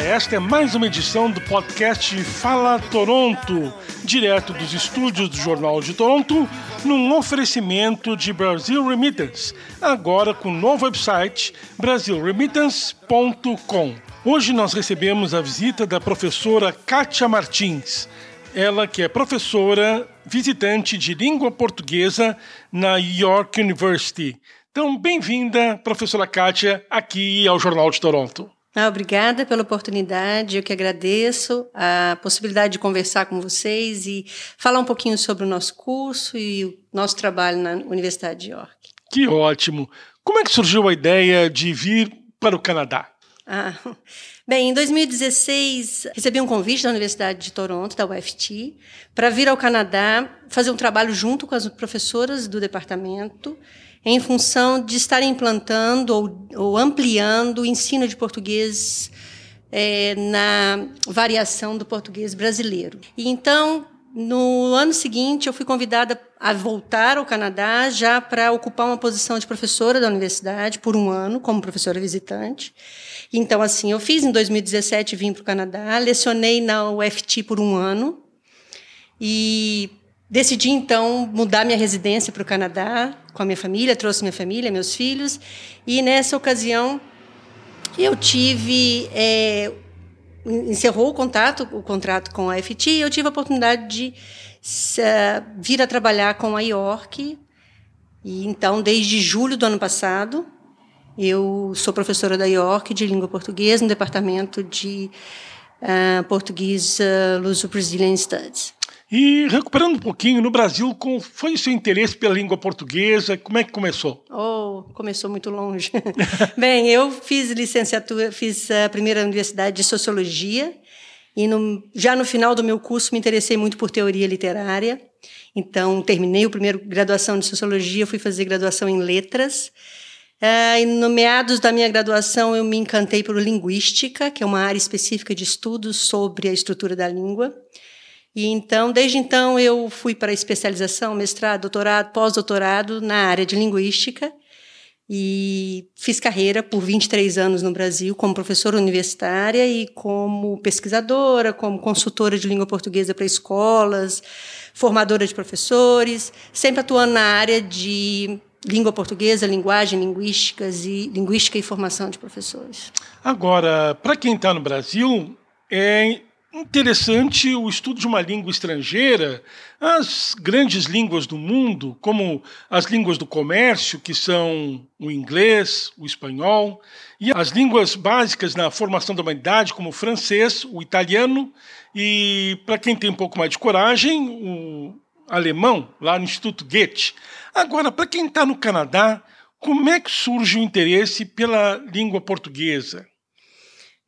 Esta é mais uma edição do podcast Fala Toronto, direto dos estúdios do Jornal de Toronto, num oferecimento de Brasil Remittance, agora com o novo website brasilremittance.com. Hoje nós recebemos a visita da professora Kátia Martins, ela que é professora visitante de língua portuguesa na York University. Então, bem-vinda, professora Kátia, aqui ao Jornal de Toronto. Ah, obrigada pela oportunidade, eu que agradeço a possibilidade de conversar com vocês e falar um pouquinho sobre o nosso curso e o nosso trabalho na Universidade de York. Que ótimo! Como é que surgiu a ideia de vir para o Canadá? Ah, bem, em 2016 recebi um convite da Universidade de Toronto, da UFT, para vir ao Canadá fazer um trabalho junto com as professoras do departamento em função de estar implantando ou, ou ampliando o ensino de português é, na variação do português brasileiro. E então, no ano seguinte, eu fui convidada a voltar ao Canadá já para ocupar uma posição de professora da universidade por um ano, como professora visitante. Então, assim, eu fiz em 2017, vim para o Canadá, lecionei na UFT por um ano e Decidi então mudar minha residência para o Canadá com a minha família, trouxe minha família, meus filhos, e nessa ocasião eu tive é, encerrou o contato, o contrato com a FT, e eu tive a oportunidade de uh, vir a trabalhar com a York. E então, desde julho do ano passado, eu sou professora da York de língua portuguesa no departamento de uh, português uh, Luso-Brazilian Studies. E recuperando um pouquinho, no Brasil, foi o seu interesse pela língua portuguesa? Como é que começou? Oh, começou muito longe. Bem, eu fiz licenciatura, fiz a primeira universidade de sociologia e no, já no final do meu curso me interessei muito por teoria literária. Então, terminei o primeiro graduação de sociologia, fui fazer graduação em letras. Uh, e no meados da minha graduação, eu me encantei por linguística, que é uma área específica de estudos sobre a estrutura da língua. E então, desde então, eu fui para especialização, mestrado, doutorado, pós-doutorado na área de linguística e fiz carreira por 23 anos no Brasil como professora universitária e como pesquisadora, como consultora de língua portuguesa para escolas, formadora de professores, sempre atuando na área de língua portuguesa, linguagem, linguísticas e linguística e formação de professores. Agora, para quem está no Brasil, é interessante o estudo de uma língua estrangeira, as grandes línguas do mundo, como as línguas do comércio, que são o inglês, o espanhol, e as línguas básicas na formação da humanidade, como o francês, o italiano, e para quem tem um pouco mais de coragem, o alemão, lá no Instituto Goethe. Agora, para quem está no Canadá, como é que surge o interesse pela língua portuguesa?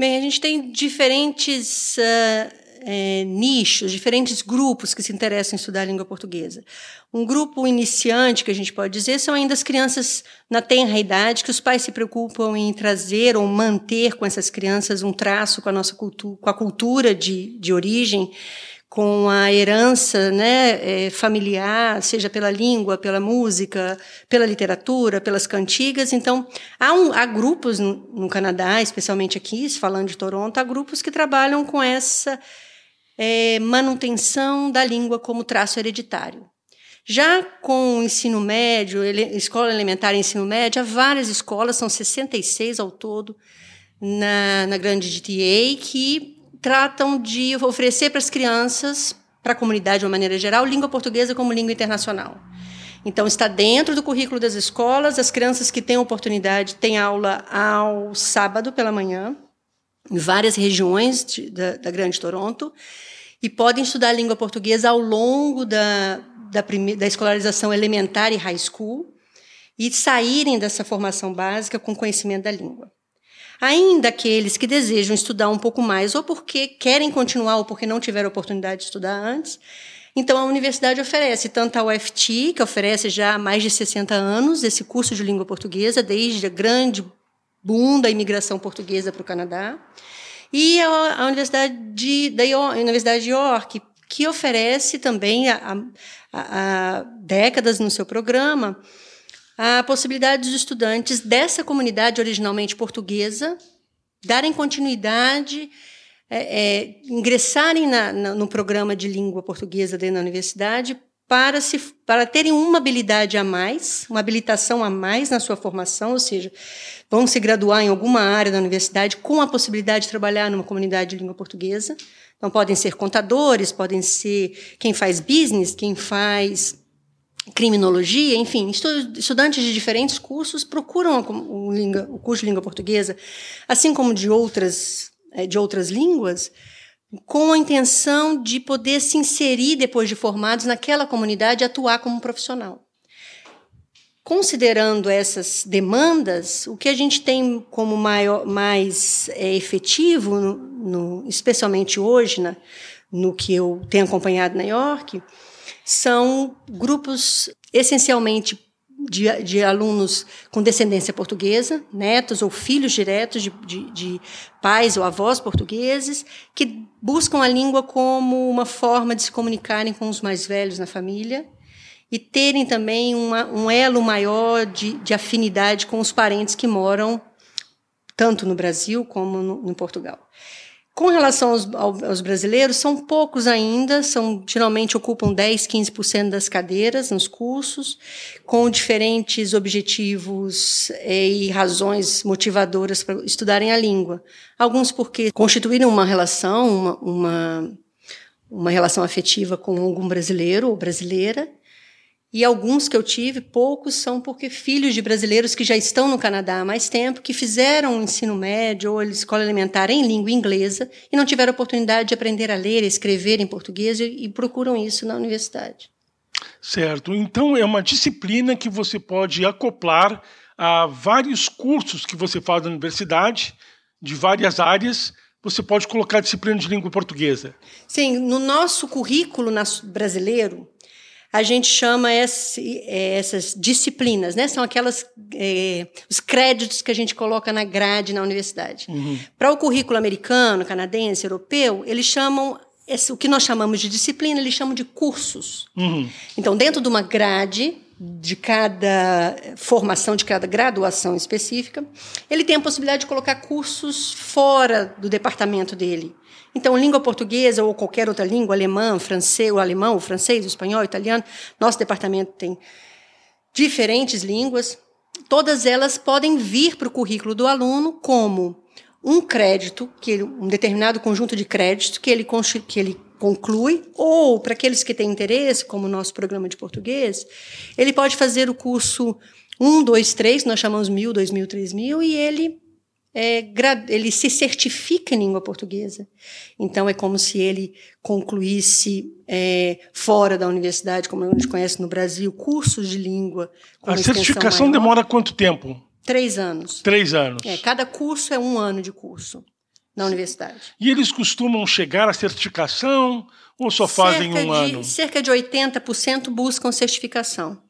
Bem, a gente tem diferentes uh, é, nichos, diferentes grupos que se interessam em estudar a língua portuguesa. Um grupo iniciante, que a gente pode dizer, são ainda as crianças na tenra idade, que os pais se preocupam em trazer ou manter com essas crianças um traço com a nossa cultura, com a cultura de, de origem, com a herança né, é, familiar, seja pela língua, pela música, pela literatura, pelas cantigas. Então, há, um, há grupos no, Canadá, especialmente aqui, falando de Toronto, há grupos que trabalham com essa é, manutenção da língua como traço hereditário. Já com o ensino médio, ele, escola elementar e ensino médio, há várias escolas, são 66 ao todo, na, na grande GTA, que tratam de oferecer para as crianças, para a comunidade de uma maneira geral, língua portuguesa como língua internacional. Então, está dentro do currículo das escolas. As crianças que têm oportunidade têm aula ao sábado pela manhã, em várias regiões de, da, da, Grande Toronto, e podem estudar língua portuguesa ao longo da, da, da escolarização elementar e high school, e saírem dessa formação básica com conhecimento da língua. Ainda aqueles que desejam estudar um pouco mais, ou porque querem continuar, ou porque não tiveram oportunidade de estudar antes, então a universidade oferece tanto a UFT, que oferece já há mais de 60 anos esse curso de língua portuguesa, desde a grande boom da imigração portuguesa para o Canadá, e a, a Universidade, de, da York, Universidade de York, que oferece também há, há décadas no seu programa a possibilidade dos estudantes dessa comunidade originalmente portuguesa darem continuidade, é, é, ingressarem na, na, no programa de língua portuguesa dentro da universidade para, se, para terem uma habilidade a mais, uma habilitação a mais na sua formação, ou seja, vão se graduar em alguma área da universidade com a possibilidade de trabalhar numa comunidade de língua portuguesa. Então, podem ser contadores, podem ser quem faz business, quem faz criminologia, enfim, estudantes de diferentes cursos procuram o, o curso de língua portuguesa, assim como de outras, eh, de outras línguas, com a intenção de poder se inserir, depois de formados, naquela comunidade e atuar como profissional. Considerando essas demandas, o que a gente tem como maior, mais é, efetivo, no, no, especialmente hoje, no que eu tenho acompanhado na York, são grupos essencialmente de, de, alunos com descendência portuguesa, netos ou filhos diretos de, de, de, pais ou avós portugueses, que buscam a língua como uma forma de se comunicarem com os mais velhos na família e terem também uma, um elo maior de, de afinidade com os parentes que moram tanto no Brasil como no, no Portugal. Com relação aos, aos, brasileiros, são poucos ainda, são geralmente ocupam 10, 15% das cadeiras nos cursos, com diferentes objetivos eh, e razões motivadoras para estudarem a língua. Alguns porque constituíram uma relação, uma, uma, uma relação afetiva com algum brasileiro ou brasileira, e alguns que eu tive, poucos são porque filhos de brasileiros que já estão no Canadá há mais tempo, que fizeram o ensino médio ou escola elementar em língua inglesa e não tiveram oportunidade de aprender a ler e escrever em português e, e procuram isso na universidade. Certo. Então é uma disciplina que você pode acoplar a vários cursos que você faz na universidade, de várias áreas, você pode colocar disciplina de língua portuguesa. Sim, no nosso currículo brasileiro, a gente chama esse, é, essas disciplinas, né? São aquelas é, os créditos que a gente coloca na grade na universidade. Uhum. Para o currículo americano, canadense, europeu, eles chamam esse, o que nós chamamos de disciplina, eles chamam de cursos. Uhum. Então, dentro de uma grade de cada formação, de cada graduação específica, ele tem a possibilidade de colocar cursos fora do departamento dele. Então, língua portuguesa ou qualquer outra língua, alemã, francês, o alemão, o francês, o espanhol, o italiano, nosso departamento tem diferentes línguas. Todas elas podem vir para o currículo do aluno como um crédito, que ele, um determinado conjunto de créditos que ele, que ele conclui, ou para aqueles que têm interesse, como o nosso programa de português, ele pode fazer o curso 1, 2, 3, nós chamamos 1000, 2000, 3000, e ele é, ele se certifica em língua portuguesa. Então, é como se ele concluísse é, fora da universidade, como a gente conhece no Brasil, cursos de língua. a certificação maior. demora quanto tempo? Três anos. Três anos. É, cada curso é um ano de curso na universidade. E eles costumam chegar à certificação ou só fazem cerca um de, ano? Cerca de 80% buscam certificação.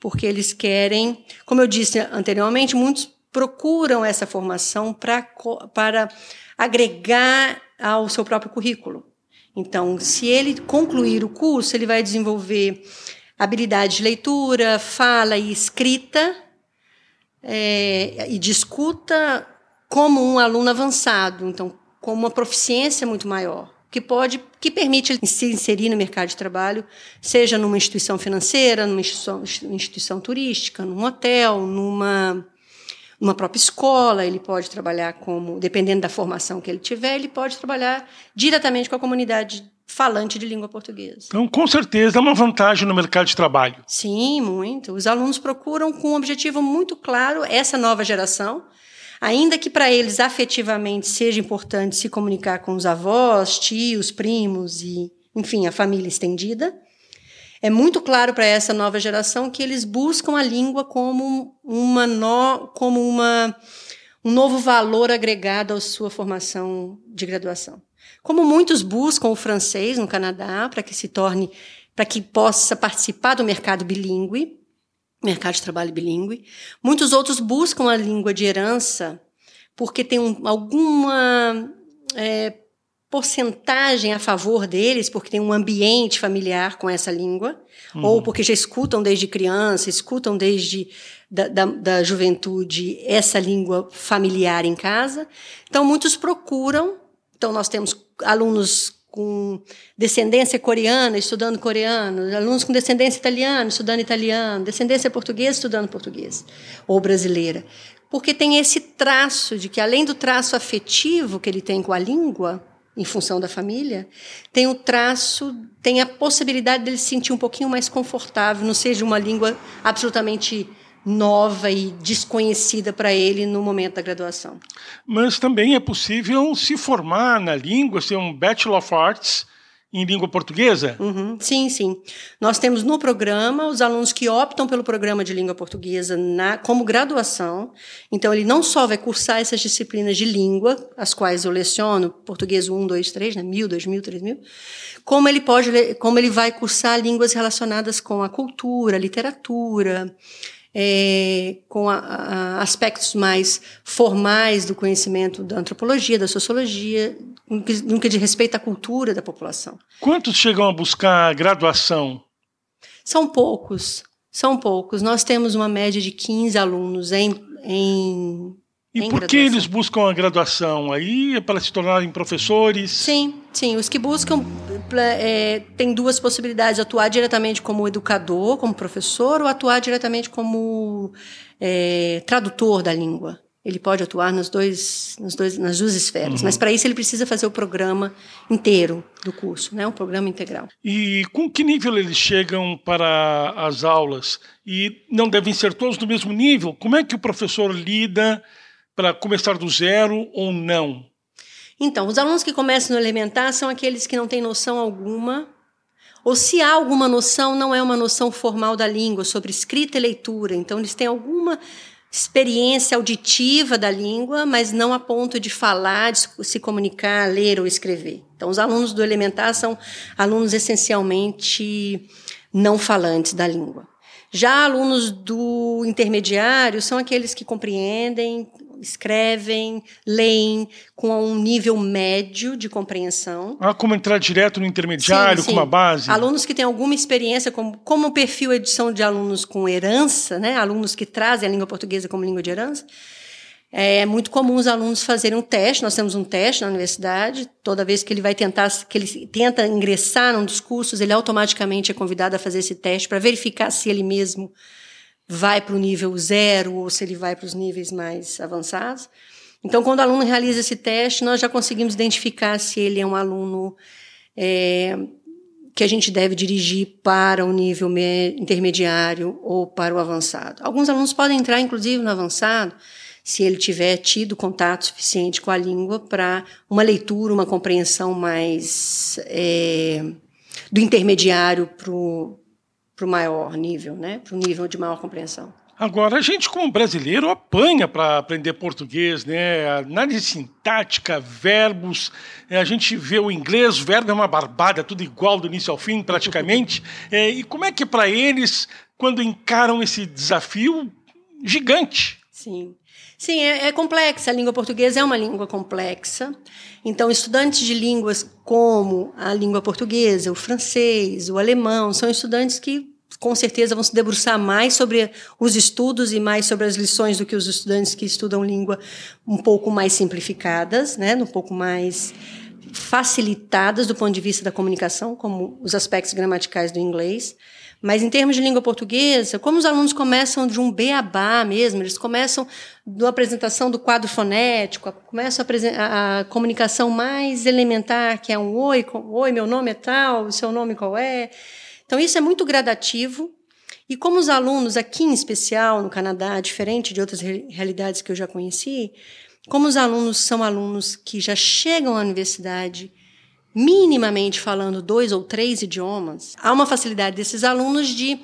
Porque eles querem, como eu disse anteriormente, muitos procuram essa formação pra, para agregar ao seu próprio currículo. Então, se ele concluir o curso, ele vai desenvolver habilidade de leitura, fala e escrita, é, e de escuta como um aluno avançado, então, com uma proficiência muito maior, que pode, que permite se inserir no mercado de trabalho, seja numa instituição financeira, numa instituição, instituição turística, num hotel, numa uma própria escola, ele pode trabalhar como, dependendo da formação que ele tiver, ele pode trabalhar diretamente com a comunidade falante de língua portuguesa. Então, com certeza, é uma vantagem no mercado de trabalho. Sim, muito. Os alunos procuram com um objetivo muito claro essa nova geração, ainda que para eles afetivamente seja importante se comunicar com os avós, tios, primos e, enfim, a família estendida é muito claro para essa nova geração que eles buscam a língua como uma no, como uma um novo valor agregado à sua formação de graduação. Como muitos buscam o francês no Canadá para que se torne para que possa participar do mercado bilíngue, mercado de trabalho bilíngue, muitos outros buscam a língua de herança porque tem um, alguma é, porcentagem a favor deles, porque tem um ambiente familiar com essa língua, uhum. ou porque já escutam desde criança, escutam desde da, da, da, juventude essa língua familiar em casa. Então, muitos procuram. Então, nós temos alunos com descendência coreana estudando coreano, alunos com descendência italiana estudando italiano, descendência portuguesa estudando português, ou brasileira. Porque tem esse traço de que, além do traço afetivo que ele tem com a língua, em função da família, tem o traço, tem a possibilidade dele se sentir um pouquinho mais confortável, não seja uma língua absolutamente nova e desconhecida para ele no momento da graduação. Mas também é possível se formar na língua, ser um Bachelor of Arts em língua portuguesa? Uhum, sim, sim. Nós temos no programa os alunos que optam pelo programa de língua portuguesa na, como graduação. Então, ele não só vai cursar essas disciplinas de língua, as quais eu leciono, português 1, 2, 3, né, 1000, 2000, 3000, como ele, pode, como ele vai cursar línguas relacionadas com a cultura, a literatura, é, com a, a aspectos mais formais do conhecimento da antropologia, da sociologia, no que, diz respeito à cultura da população. Quantos chegam a buscar graduação? São poucos, são poucos. Nós temos uma média de 15 alunos em, em e por que eles buscam a graduação? Aí é para se tornarem professores? Sim, sim. Os que buscam é, têm duas possibilidades: atuar diretamente como educador, como professor, ou atuar diretamente como é, tradutor da língua. Ele pode atuar nos dois, nos dois, nas duas esferas, uhum. mas para isso ele precisa fazer o programa inteiro do curso, né? um programa integral. E com que nível eles chegam para as aulas? E não devem ser todos do mesmo nível? Como é que o professor lida? para começar do zero ou não? Então, os alunos que começam no elementar são aqueles que não têm noção alguma, ou se há alguma noção, não é uma noção formal da língua, sobre escrita e leitura. Então, eles têm alguma experiência auditiva da língua, mas não a ponto de falar, de se comunicar, ler ou escrever. Então, os alunos do elementar são alunos essencialmente não falantes da língua. Já alunos do intermediário são aqueles que compreendem, escrevem, leem com um nível médio de compreensão. Ah, como entrar direto no intermediário sim, sim. com uma base? Alunos que têm alguma experiência, como, como o perfil edição de alunos com herança, né? alunos que trazem a língua portuguesa como língua de herança, é muito comum os alunos fazerem um teste. Nós temos um teste na universidade. Toda vez que ele vai tentar, que ele tenta ingressar num dos cursos, ele automaticamente é convidado a fazer esse teste para verificar se ele mesmo vai para o nível zero ou se ele vai para os níveis mais avançados. Então, quando o aluno realiza esse teste, nós já conseguimos identificar se ele é um aluno é, que a gente deve dirigir para o nível intermediário ou para o avançado. Alguns alunos podem entrar, inclusive, no avançado, se ele tiver tido contato suficiente com a língua para uma leitura, uma compreensão mais é, do intermediário para o para o maior nível, né? para o nível de maior compreensão. Agora, a gente, como brasileiro, apanha para aprender português, né? Análise sintática, verbos. É, a gente vê o inglês, o verbo é uma barbada, tudo igual do início ao fim, praticamente. É, e como é que, para eles, quando encaram esse desafio gigante? Sim. Sim, é, é, complexa. A língua portuguesa é uma língua complexa. Então, estudantes de línguas como a língua portuguesa, o francês, o alemão, são estudantes que com certeza vão se debruçar mais sobre os estudos e mais sobre as lições do que os estudantes que estudam língua um pouco mais simplificadas, né, um pouco mais facilitadas do ponto de vista da comunicação, como os aspectos gramaticais do inglês. Mas em termos de língua portuguesa, como os alunos começam de um beabá mesmo, eles começam da apresentação do quadro fonético, começam a, a, comunicação mais elementar, que é um oi, oi, meu nome é tal, seu nome qual é. Então isso é muito gradativo. E como os alunos aqui em especial no Canadá, diferente de outras realidades que eu já conheci, como os alunos são alunos que já chegam à universidade minimamente falando dois ou três idiomas, há uma facilidade desses alunos de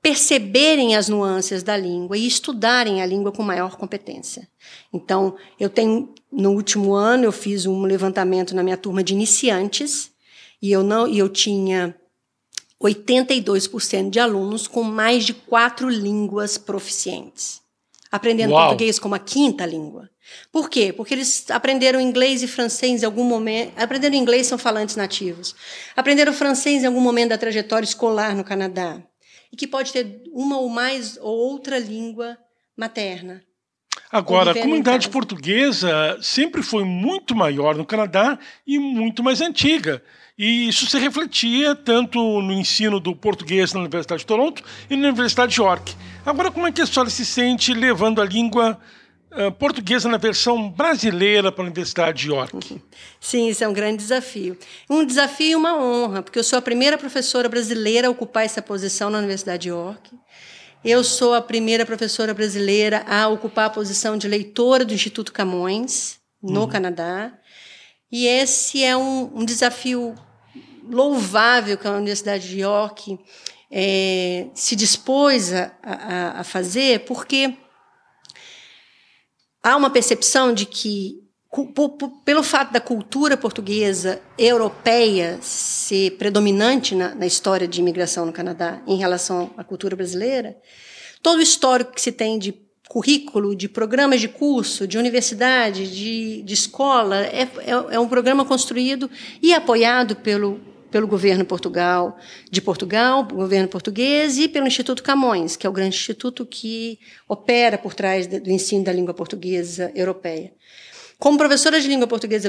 perceberem as nuances da língua e estudarem a língua com maior competência. Então, eu tenho no último ano eu fiz um levantamento na minha turma de iniciantes e eu não e eu tinha 82% de alunos com mais de quatro línguas proficientes. aprendendo Uau. português como a quinta língua. Por quê? Porque eles aprenderam inglês e francês em algum momento. Aprenderam inglês, são falantes nativos. Aprenderam francês em algum momento da trajetória escolar no Canadá. E que pode ter uma ou mais ou outra língua materna. Agora, a comunidade portuguesa sempre foi muito maior no Canadá e muito mais antiga. E isso se refletia tanto no ensino do português na Universidade de Toronto e na Universidade de York. Agora, como é que a senhora se sente levando a língua portuguesa na versão brasileira para a Universidade de York? Sim, isso é um grande desafio. Um desafio e uma honra, porque eu sou a primeira professora brasileira a ocupar essa posição na Universidade de York. Eu sou a primeira professora brasileira a ocupar a posição de leitora do Instituto Camões, no uhum. Canadá. E esse é um, um, desafio louvável que a Universidade de York é, se dispôs a, a, a fazer, porque há uma percepção de que pelo fato da cultura portuguesa europeia ser predominante na, na, história de imigração no Canadá em relação à cultura brasileira, todo o histórico que se tem de currículo, de programas de curso, de universidade, de, de escola, é, é, é um programa construído e apoiado pelo, pelo governo Portugal, de Portugal, governo português e pelo Instituto Camões, que é o grande instituto que opera por trás do ensino da língua portuguesa europeia. Como professora de língua portuguesa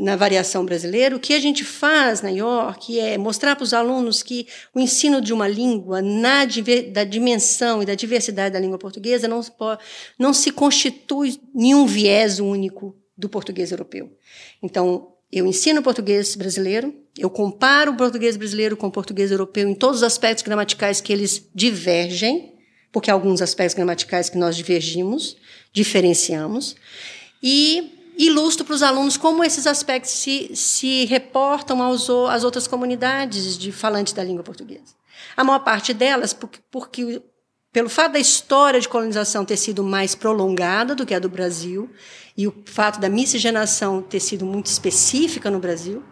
na variação brasileira, o que a gente faz na York é mostrar para os alunos que o ensino de uma língua, na da dimensão e da diversidade da língua portuguesa, não, não se constitui nenhum viés único do português europeu. Então, eu ensino português brasileiro, eu comparo o português brasileiro com o português europeu em todos os aspectos gramaticais que eles divergem, porque há alguns aspectos gramaticais que nós divergimos, diferenciamos e ilustro para os alunos como esses aspectos se, se reportam aos, às outras comunidades de falantes da língua portuguesa. A maior parte delas, porque, porque pelo fato da história de colonização ter sido mais prolongada do que a do Brasil, e o fato da miscigenação ter sido muito específica no Brasil,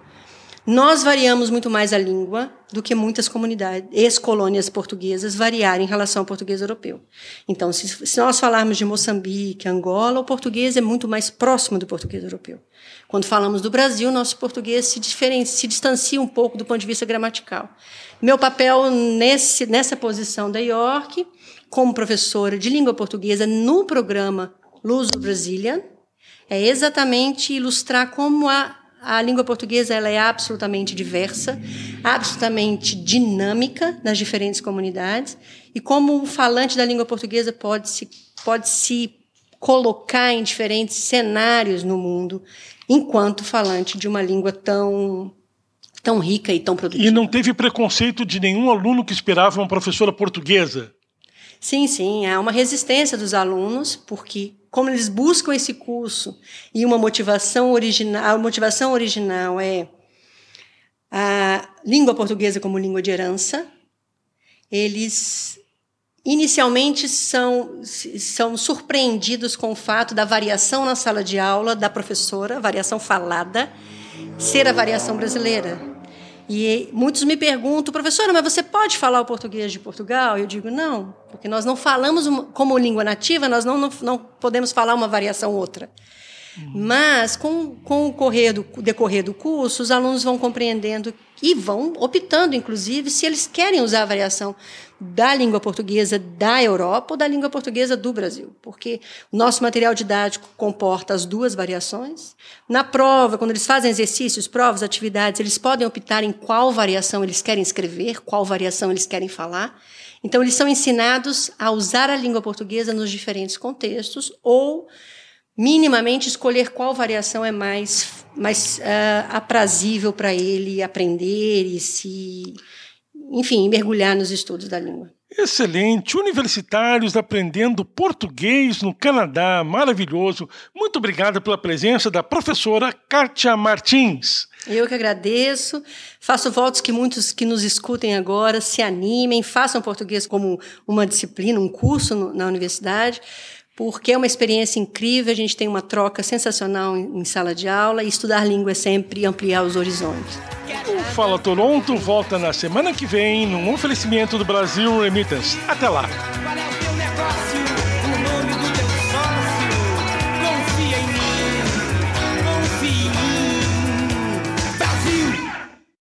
nós variamos muito mais a língua do que muitas comunidades, ex-colônias portuguesas variaram em relação ao português europeu. Então, se, se, nós falarmos de Moçambique, Angola, o português é muito mais próximo do português europeu. Quando falamos do Brasil, nosso português se, se distancia um pouco do ponto de vista gramatical. Meu papel nesse, nessa posição da York, como professora de língua portuguesa no programa Luso Brazilian, é exatamente ilustrar como a a língua portuguesa ela é absolutamente diversa, absolutamente dinâmica nas diferentes comunidades e como o falante da língua portuguesa pode se pode se colocar em diferentes cenários no mundo enquanto falante de uma língua tão tão rica e tão produtiva. E não teve preconceito de nenhum aluno que esperava uma professora portuguesa? Sim, sim, há uma resistência dos alunos porque como eles buscam esse curso e uma motivação original, a motivação original é a língua portuguesa como língua de herança, eles inicialmente são, são surpreendidos com o fato da variação na sala de aula da professora, variação falada, ser a variação brasileira. E muitos me perguntam, professora, mas você pode falar o português de Portugal? Eu digo, não, porque nós não falamos como língua nativa, nós não, não, não podemos falar uma variação outra. Uhum. Mas, com, com o do, decorrer do curso, os alunos vão compreendendo e vão optando, inclusive, se eles querem usar a variação da língua portuguesa da Europa ou da língua portuguesa do Brasil, porque o nosso material didático comporta as duas variações. Na prova, quando eles fazem exercícios, provas, atividades, eles podem optar em qual variação eles querem escrever, qual variação eles querem falar. Então, eles são ensinados a usar a língua portuguesa nos diferentes contextos ou minimamente escolher qual variação é mais, mais uh, aprazível para ele aprender e se, enfim, mergulhar nos estudos da língua. Excelente, universitários aprendendo português no Canadá, maravilhoso. Muito obrigada pela presença da professora Kátia Martins. Eu que agradeço. Faço votos que muitos que nos escutem agora se animem, façam português como uma disciplina, um curso no, na universidade porque é uma experiência incrível, a gente tem uma troca sensacional em, sala de aula e estudar língua é sempre ampliar os horizontes. O Fala Toronto volta na semana que vem num oferecimento do Brasil Remittance. Até lá!